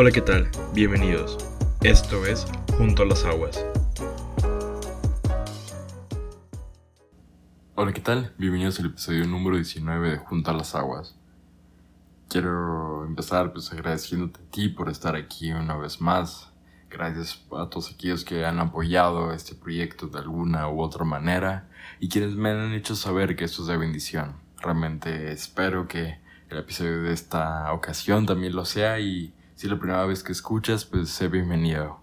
Hola, ¿qué tal? Bienvenidos. Esto es Junto a las Aguas. Hola, ¿qué tal? Bienvenidos al episodio número 19 de Junto a las Aguas. Quiero empezar pues agradeciéndote a ti por estar aquí una vez más. Gracias a todos aquellos que han apoyado este proyecto de alguna u otra manera y quienes me han hecho saber que esto es de bendición. Realmente espero que el episodio de esta ocasión también lo sea y si es la primera vez que escuchas, pues sé bienvenido.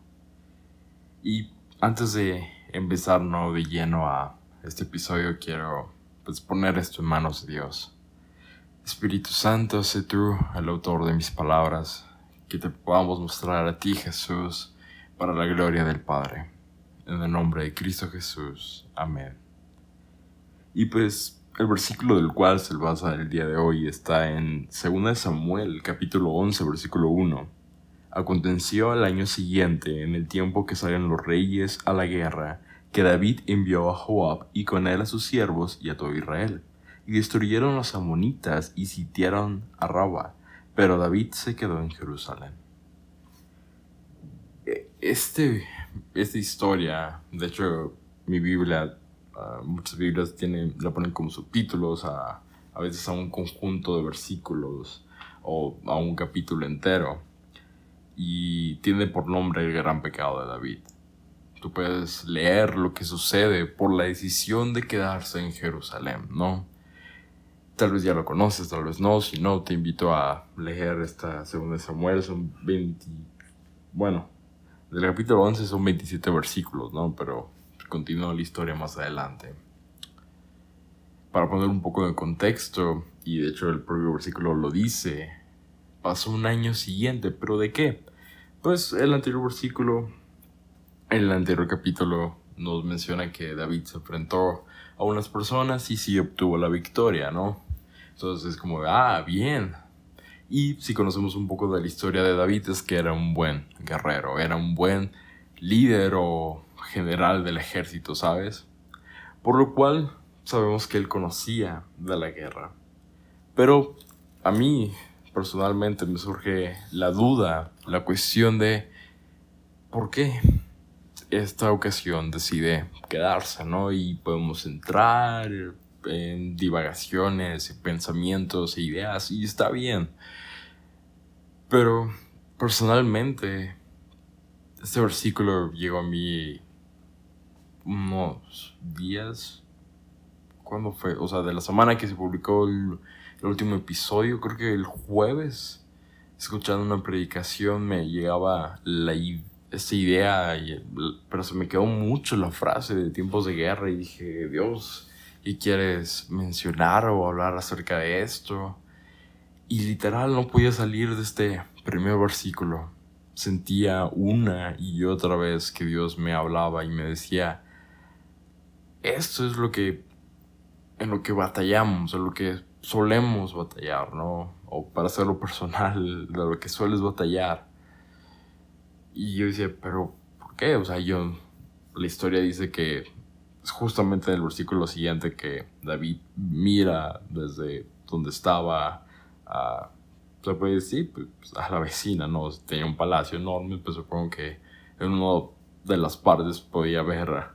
Y antes de empezar no de lleno a este episodio, quiero pues poner esto en manos de Dios. Espíritu Santo, sé tú el autor de mis palabras, que te podamos mostrar a ti, Jesús, para la gloria del Padre. En el nombre de Cristo Jesús. Amén. Y pues el versículo del cual se basa el día de hoy está en 2 Samuel, capítulo 11, versículo 1. Aconteció al año siguiente, en el tiempo que salen los reyes a la guerra, que David envió a Joab y con él a sus siervos y a todo Israel, y destruyeron los amonitas y sitiaron a Rabba, pero David se quedó en Jerusalén. E, este, esta historia, de hecho, mi Biblia Ah, muchas Biblias tienen, la ponen como subtítulos a, a veces a un conjunto de versículos o a un capítulo entero. Y tiene por nombre el gran pecado de David. Tú puedes leer lo que sucede por la decisión de quedarse en Jerusalén, ¿no? Tal vez ya lo conoces, tal vez no. Si no, te invito a leer esta segunda Samuel. Son 20. Bueno, del capítulo 11 son 27 versículos, ¿no? Pero continúa la historia más adelante. Para poner un poco de contexto, y de hecho el propio versículo lo dice, pasó un año siguiente, pero ¿de qué? Pues el anterior versículo, el anterior capítulo, nos menciona que David se enfrentó a unas personas y sí obtuvo la victoria, ¿no? Entonces es como, ah, bien. Y si conocemos un poco de la historia de David es que era un buen guerrero, era un buen líder o general del ejército, ¿sabes? Por lo cual sabemos que él conocía de la guerra. Pero a mí personalmente me surge la duda, la cuestión de por qué esta ocasión decide quedarse, ¿no? Y podemos entrar en divagaciones, pensamientos e ideas, y está bien. Pero personalmente, este versículo llegó a mí unos días. ¿Cuándo fue? O sea, de la semana que se publicó el, último episodio, creo que el jueves, escuchando una predicación me llegaba la, esta idea, pero se me quedó mucho la frase de tiempos de guerra y dije, Dios, ¿y quieres mencionar o hablar acerca de esto? Y literal no podía salir de este primer versículo. Sentía una y otra vez que Dios me hablaba y me decía, esto es lo que, en lo que batallamos, en lo que solemos batallar, ¿no? O para hacerlo personal, de lo que sueles batallar. Y yo decía, pero ¿por qué? O sea, yo, la historia dice que es justamente en el versículo siguiente que David mira desde donde estaba a, se puede decir, pues, a la vecina, ¿no? Tenía un palacio enorme, pues supongo que en una de las partes podía ver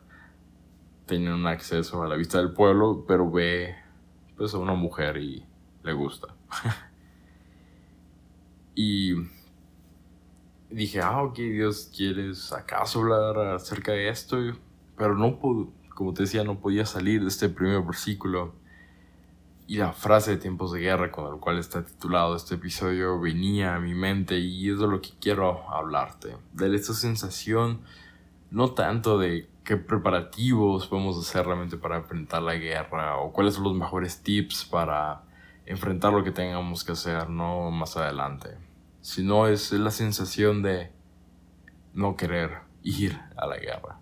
tienen un acceso a la vista del pueblo, pero ve pues a una mujer y le gusta. y dije, ah, ok, Dios, ¿quieres acaso hablar acerca de esto? Pero no, como te decía, no podía salir de este primer versículo. Y la frase de tiempos de guerra con la cual está titulado este episodio venía a mi mente y es de lo que quiero hablarte. De esta sensación, no tanto de qué preparativos podemos hacer realmente para enfrentar la guerra o cuáles son los mejores tips para enfrentar lo que tengamos que hacer, no más adelante. Sino es la sensación de no querer ir a la guerra.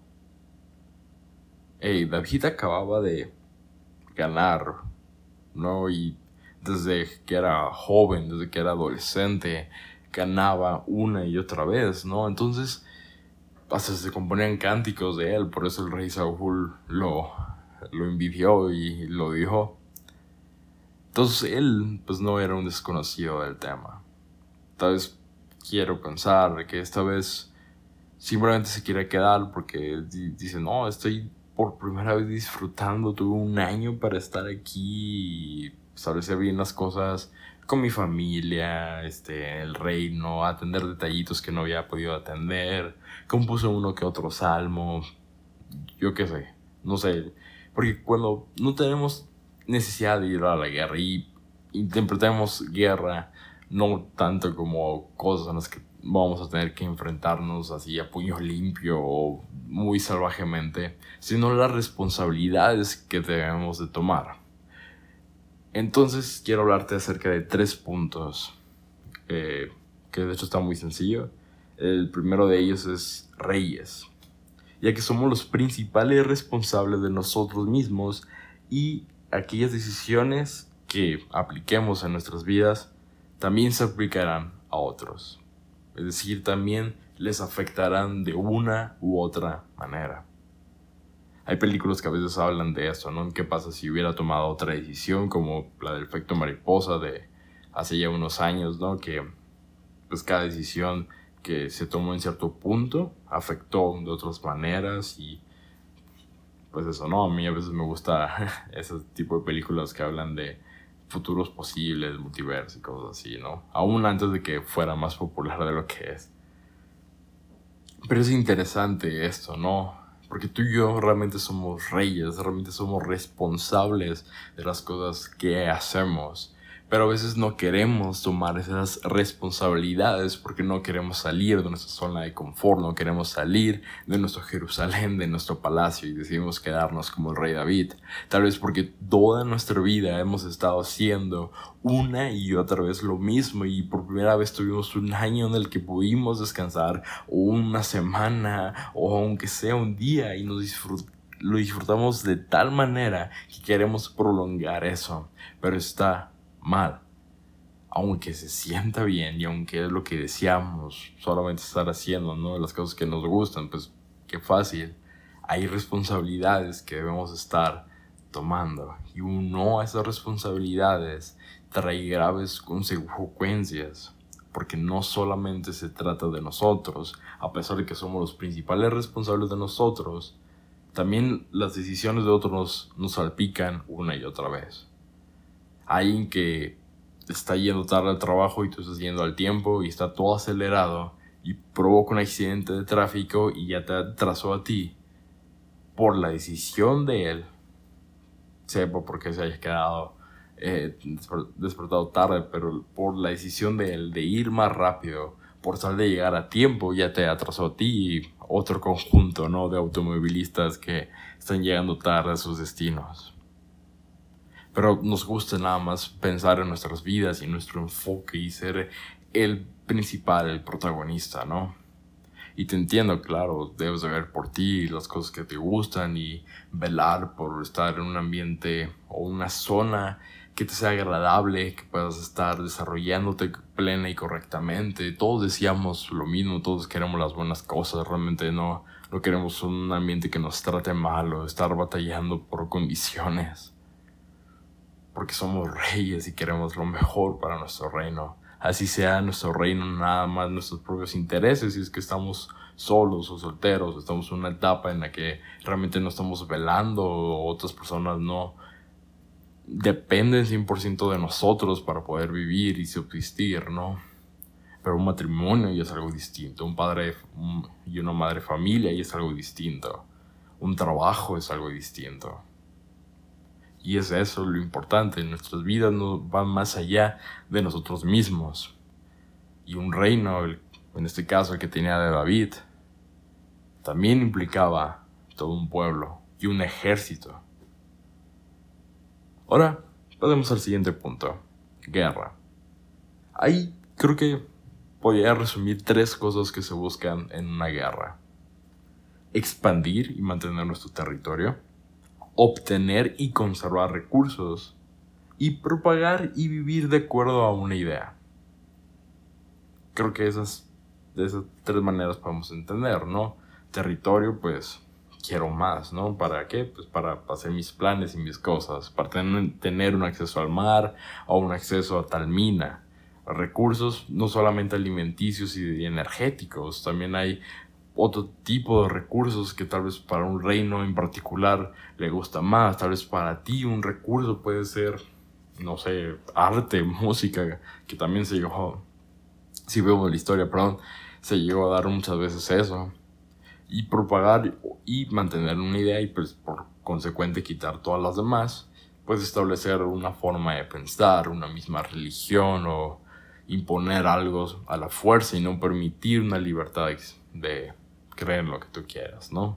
Hey, David acababa de ganar, ¿no? Y desde que era joven, desde que era adolescente, ganaba una y otra vez, ¿no? Entonces, hasta se componían cánticos de él, por eso el rey Saúl lo, lo envidió y lo dijo. Entonces él pues no era un desconocido del tema. Tal vez quiero pensar que esta vez simplemente se quiere quedar porque dice, no, estoy por primera vez disfrutando, tuve un año para estar aquí y establecer bien las cosas con mi familia, este, el reino, atender detallitos que no había podido atender, compuso uno que otro salmo, yo qué sé, no sé, porque cuando no tenemos necesidad de ir a la guerra y interpretamos guerra no tanto como cosas en las que vamos a tener que enfrentarnos así a puño limpio o muy salvajemente, sino las responsabilidades que debemos de tomar. Entonces quiero hablarte acerca de tres puntos, eh, que de hecho está muy sencillo. El primero de ellos es reyes, ya que somos los principales responsables de nosotros mismos y aquellas decisiones que apliquemos en nuestras vidas también se aplicarán a otros. Es decir, también les afectarán de una u otra manera. Hay películas que a veces hablan de esto, ¿no? ¿Qué pasa si hubiera tomado otra decisión como la del efecto mariposa de hace ya unos años, ¿no? Que pues cada decisión que se tomó en cierto punto afectó de otras maneras y pues eso, ¿no? A mí a veces me gusta ese tipo de películas que hablan de futuros posibles, multiverso y cosas así, ¿no? Aún antes de que fuera más popular de lo que es. Pero es interesante esto, ¿no? Porque tú y yo realmente somos reyes, realmente somos responsables de las cosas que hacemos. Pero a veces no queremos tomar esas responsabilidades porque no queremos salir de nuestra zona de confort, no queremos salir de nuestro Jerusalén, de nuestro palacio y decidimos quedarnos como el rey David. Tal vez porque toda nuestra vida hemos estado haciendo una y otra vez lo mismo y por primera vez tuvimos un año en el que pudimos descansar o una semana o aunque sea un día y nos lo disfrutamos de tal manera que queremos prolongar eso. Pero está mal. Aunque se sienta bien y aunque es lo que deseamos, solamente estar haciendo, ¿no? Las cosas que nos gustan, pues qué fácil. Hay responsabilidades que debemos estar tomando y uno a esas responsabilidades trae graves consecuencias porque no solamente se trata de nosotros, a pesar de que somos los principales responsables de nosotros, también las decisiones de otros nos salpican una y otra vez alguien que está yendo tarde al trabajo y tú estás yendo al tiempo y está todo acelerado y provoca un accidente de tráfico y ya te atrasó a ti por la decisión de él, sepa por qué se haya quedado eh, despertado tarde, pero por la decisión de él de ir más rápido, por tal de llegar a tiempo, ya te atrasó a ti y otro conjunto ¿no? de automovilistas que están llegando tarde a sus destinos pero nos gusta nada más pensar en nuestras vidas y nuestro enfoque y ser el principal, el protagonista, ¿no? Y te entiendo, claro, debes de ver por ti las cosas que te gustan y velar por estar en un ambiente o una zona que te sea agradable, que puedas estar desarrollándote plena y correctamente. Todos decíamos lo mismo, todos queremos las buenas cosas, realmente no, no queremos un ambiente que nos trate mal o estar batallando por condiciones porque somos reyes y queremos lo mejor para nuestro reino. Así sea nuestro reino nada más nuestros propios intereses, si es que estamos solos o solteros, estamos en una etapa en la que realmente no estamos velando o otras personas no dependen 100% de nosotros para poder vivir y subsistir, ¿no? Pero un matrimonio ya es algo distinto, un padre y una madre familia ya es algo distinto, un trabajo es algo distinto. Y es eso lo importante, nuestras vidas no van más allá de nosotros mismos. Y un reino, en este caso el que tenía David, también implicaba todo un pueblo y un ejército. Ahora, pasemos al siguiente punto, guerra. Ahí creo que podría resumir tres cosas que se buscan en una guerra. Expandir y mantener nuestro territorio obtener y conservar recursos, y propagar y vivir de acuerdo a una idea. Creo que esas, de esas tres maneras podemos entender, ¿no? Territorio, pues quiero más, ¿no? ¿Para qué? Pues para hacer mis planes y mis cosas, para tener un acceso al mar o un acceso a tal mina, recursos, no solamente alimenticios y energéticos, también hay otro tipo de recursos que tal vez para un reino en particular le gusta más, tal vez para ti un recurso puede ser, no sé, arte, música, que también se llegó, si vemos la historia, perdón, se llegó a dar muchas veces eso, y propagar y mantener una idea y pues por consecuente quitar todas las demás, pues establecer una forma de pensar, una misma religión o imponer algo a la fuerza y no permitir una libertad de creer lo que tú quieras, ¿no?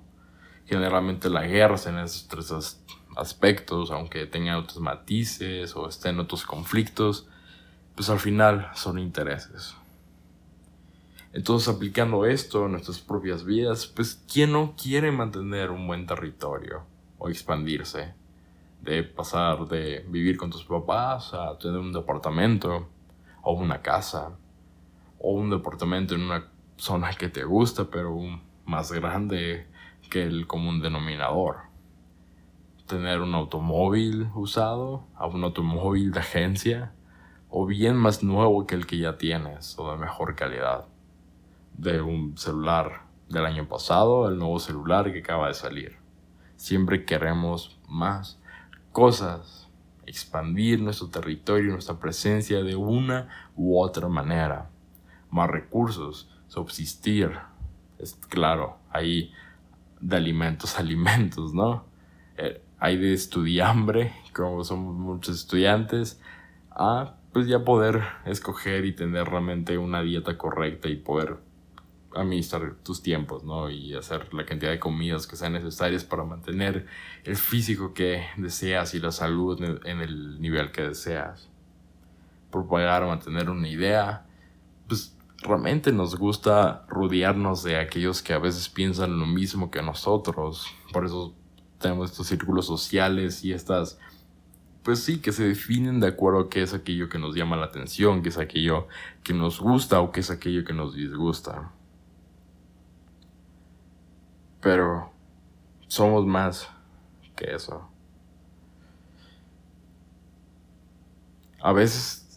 Generalmente la guerra en esos tres aspectos, aunque tenga otros matices o estén otros conflictos, pues al final son intereses. Entonces, aplicando esto a nuestras propias vidas, pues, ¿quién no quiere mantener un buen territorio o expandirse? De pasar de vivir con tus papás a tener un departamento o una casa o un departamento en una zona que te gusta, pero más grande que el común denominador. Tener un automóvil usado, a un automóvil de agencia, o bien más nuevo que el que ya tienes, o de mejor calidad de un celular del año pasado el nuevo celular que acaba de salir. Siempre queremos más cosas, expandir nuestro territorio, nuestra presencia de una u otra manera. Más recursos, subsistir. Es claro, hay de alimentos alimentos, ¿no? Eh, hay de estudiambre, como somos muchos estudiantes, a pues ya poder escoger y tener realmente una dieta correcta y poder administrar tus tiempos, ¿no? Y hacer la cantidad de comidas que sean necesarias para mantener el físico que deseas y la salud en el nivel que deseas. Propagar o mantener una idea, pues realmente nos gusta rodearnos de aquellos que a veces piensan lo mismo que nosotros. Por eso tenemos estos círculos sociales y estas, pues sí, que se definen de acuerdo a qué es aquello que nos llama la atención, qué es aquello que nos gusta o qué es aquello que nos disgusta. Pero somos más que eso. A veces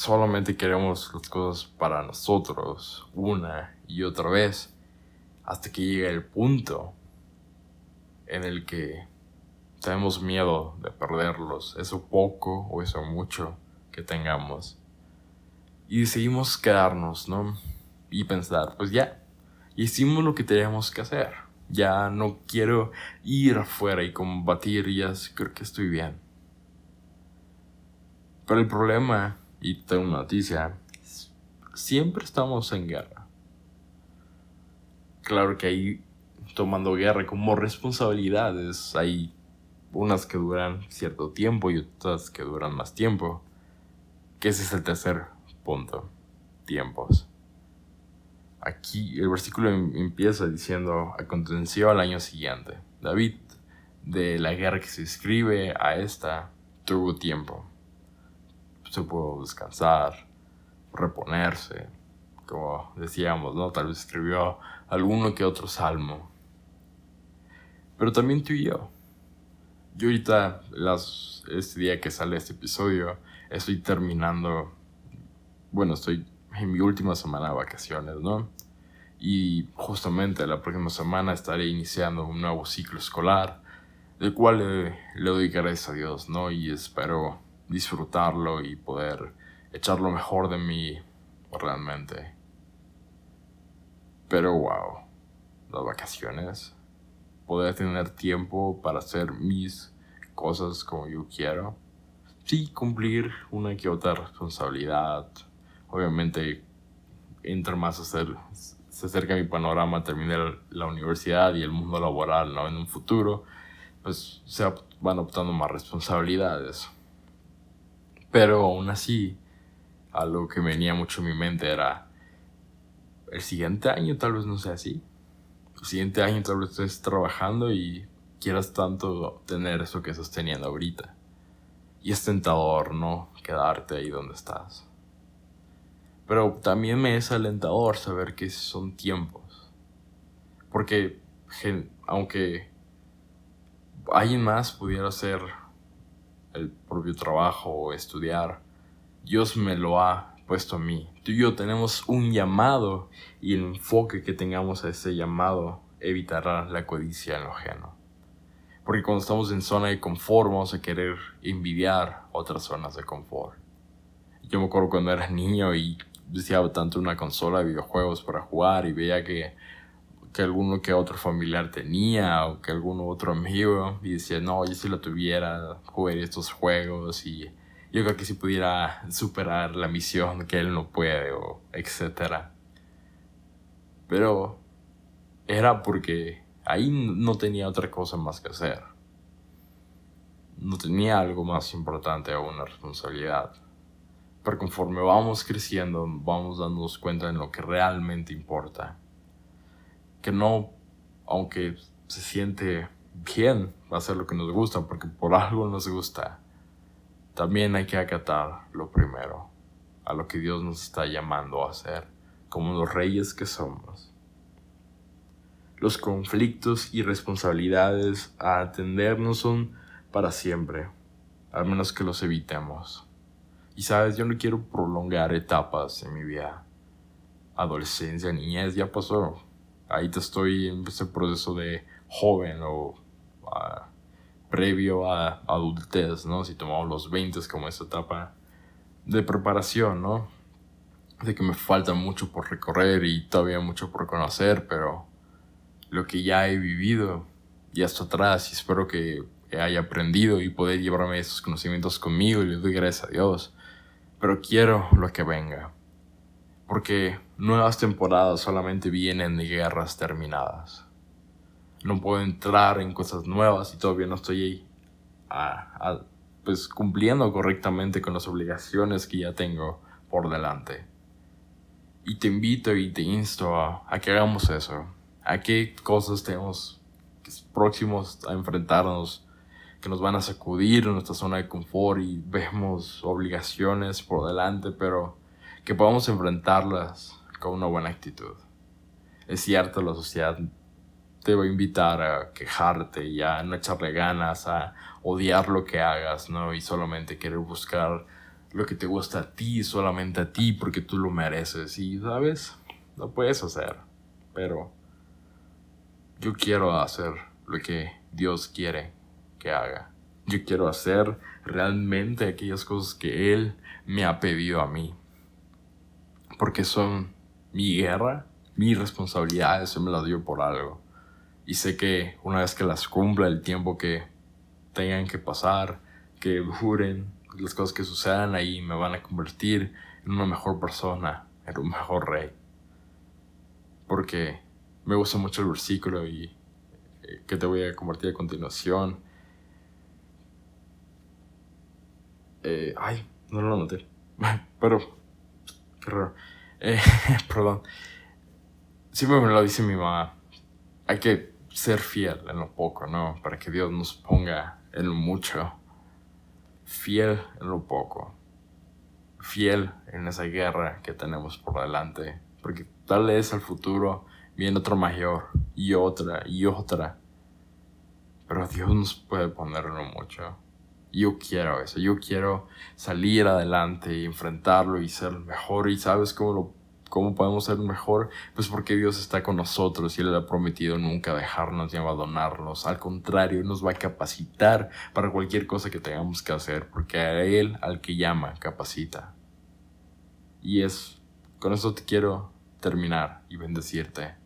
solamente queremos las cosas para nosotros una y otra vez hasta que llega el punto en el que tenemos miedo de perderlos, eso poco o eso mucho que tengamos. Y decidimos quedarnos, ¿no? Y pensar, pues ya, hicimos lo que teníamos que hacer. Ya no quiero ir afuera y combatir, ya creo que estoy bien. Pero el problema, y tengo una noticia, siempre estamos en guerra. Claro que hay tomando guerra como responsabilidades, hay unas que duran cierto tiempo y otras que duran más tiempo. Que ese es el tercer punto, tiempos. Aquí el versículo em, empieza diciendo, aconteció al año siguiente. David, de la guerra que se escribe a esta, tuvo tiempo. Se pudo descansar, reponerse, como decíamos, ¿no? Tal vez escribió alguno que otro salmo. Pero también tú y yo. Yo ahorita, las, este día que sale este episodio, estoy terminando, bueno, estoy en mi última semana de vacaciones, ¿no? Y justamente la próxima semana estaré iniciando un nuevo ciclo escolar, del cual le, le doy gracias a Dios, ¿no? Y espero disfrutarlo y poder echar lo mejor de mí realmente. Pero wow, las vacaciones, poder tener tiempo para hacer mis cosas como yo quiero. Sí, cumplir una que otra responsabilidad, obviamente entra más a ser, se acerca mi panorama, terminar la universidad y el mundo laboral, ¿no? En un futuro, pues se van optando más responsabilidades. Pero aún así, algo que venía mucho en mi mente era, el siguiente año tal vez no sea así. El siguiente año tal vez estés trabajando y quieras tanto tener eso que estás teniendo ahorita. Y es tentador, ¿no? Quedarte ahí donde estás. Pero también me es alentador saber que son tiempos. Porque aunque alguien más pudiera hacer el propio trabajo o estudiar, Dios me lo ha puesto a mí. Tú y yo tenemos un llamado y el enfoque que tengamos a ese llamado evitará la codicia en lo ajeno. Porque cuando estamos en zona de confort vamos a querer envidiar otras zonas de confort. Yo me acuerdo cuando era niño y deseaba tanto una consola de videojuegos para jugar y veía que, que alguno que otro familiar tenía o que alguno otro amigo y decía, no, yo si lo tuviera, jugaría estos juegos y yo creo que si pudiera superar la misión que él no puede o etcétera. Pero era porque ahí no tenía otra cosa más que hacer. No tenía algo más importante o una responsabilidad. Pero conforme vamos creciendo, vamos dándonos cuenta de lo que realmente importa. Que no, aunque se siente bien hacer lo que nos gusta, porque por algo nos gusta, también hay que acatar lo primero, a lo que Dios nos está llamando a hacer, como los reyes que somos. Los conflictos y responsabilidades a atender no son para siempre, al menos que los evitemos. Y sabes, yo no quiero prolongar etapas en mi vida. Adolescencia, niñez, ya pasó. Ahí te estoy en ese proceso de joven o uh, previo a adultez, ¿no? Si tomamos los 20 como esa etapa de preparación, ¿no? De que me falta mucho por recorrer y todavía mucho por conocer, pero lo que ya he vivido ya está atrás y espero que haya aprendido y poder llevarme esos conocimientos conmigo y le doy gracias a Dios. Pero quiero lo que venga. Porque nuevas temporadas solamente vienen de guerras terminadas no puedo entrar en cosas nuevas y todavía no estoy ahí pues cumpliendo correctamente con las obligaciones que ya tengo por delante. Y te invito y te insto a, a que hagamos eso. A qué cosas tenemos próximos a enfrentarnos que nos van a sacudir en nuestra zona de confort y vemos obligaciones por delante, pero que podamos enfrentarlas con una buena actitud. Es cierto, la sociedad te va a invitar a quejarte y a no echarle ganas, a odiar lo que hagas, ¿no? Y solamente querer buscar lo que te gusta a ti, solamente a ti, porque tú lo mereces. Y, ¿sabes? Lo puedes hacer. Pero yo quiero hacer lo que Dios quiere que haga. Yo quiero hacer realmente aquellas cosas que Él me ha pedido a mí. Porque son mi guerra, mi responsabilidad, eso me la dio por algo. Y sé que una vez que las cumpla el tiempo que tengan que pasar, que duren, las cosas que sucedan ahí me van a convertir en una mejor persona, en un mejor rey. Porque me gusta mucho el versículo y eh, que te voy a compartir a continuación. Eh, ay, no lo noté. Pero, qué. Eh, perdón. Siempre me lo dice mi mamá. Hay que ser fiel en lo poco, ¿no? Para que Dios nos ponga en lo mucho. Fiel en lo poco. Fiel en esa guerra que tenemos por delante. Porque tal vez al futuro viene otro mayor y otra y otra. Pero Dios nos puede poner en lo mucho. Yo quiero eso. Yo quiero salir adelante y enfrentarlo y ser mejor. Y sabes cómo lo ¿Cómo podemos ser mejor? Pues porque Dios está con nosotros y Él ha prometido nunca dejarnos ni abandonarnos. Al contrario, nos va a capacitar para cualquier cosa que tengamos que hacer, porque Él, al que llama, capacita. Y es, con eso te quiero terminar y bendecirte.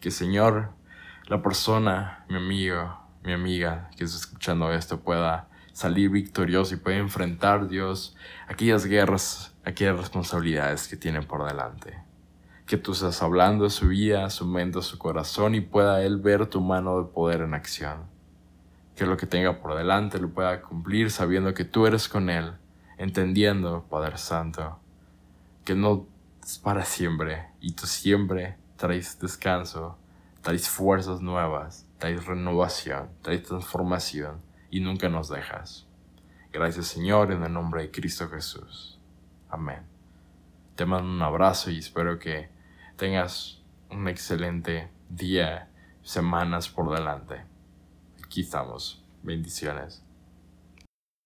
Que Señor, la persona, mi amigo, mi amiga que está escuchando esto pueda salir victorioso y pueda enfrentar, Dios, aquellas guerras, aquellas responsabilidades que tiene por delante que tú estás hablando a su vida, su mente, su corazón y pueda Él ver tu mano de poder en acción. Que lo que tenga por delante lo pueda cumplir sabiendo que tú eres con Él, entendiendo, Padre Santo, que no es para siempre y tú siempre traes descanso, traes fuerzas nuevas, traes renovación, traes transformación y nunca nos dejas. Gracias Señor en el nombre de Cristo Jesús. Amén. Te mando un abrazo y espero que tengas un excelente día, semanas por delante. Aquí estamos. Bendiciones.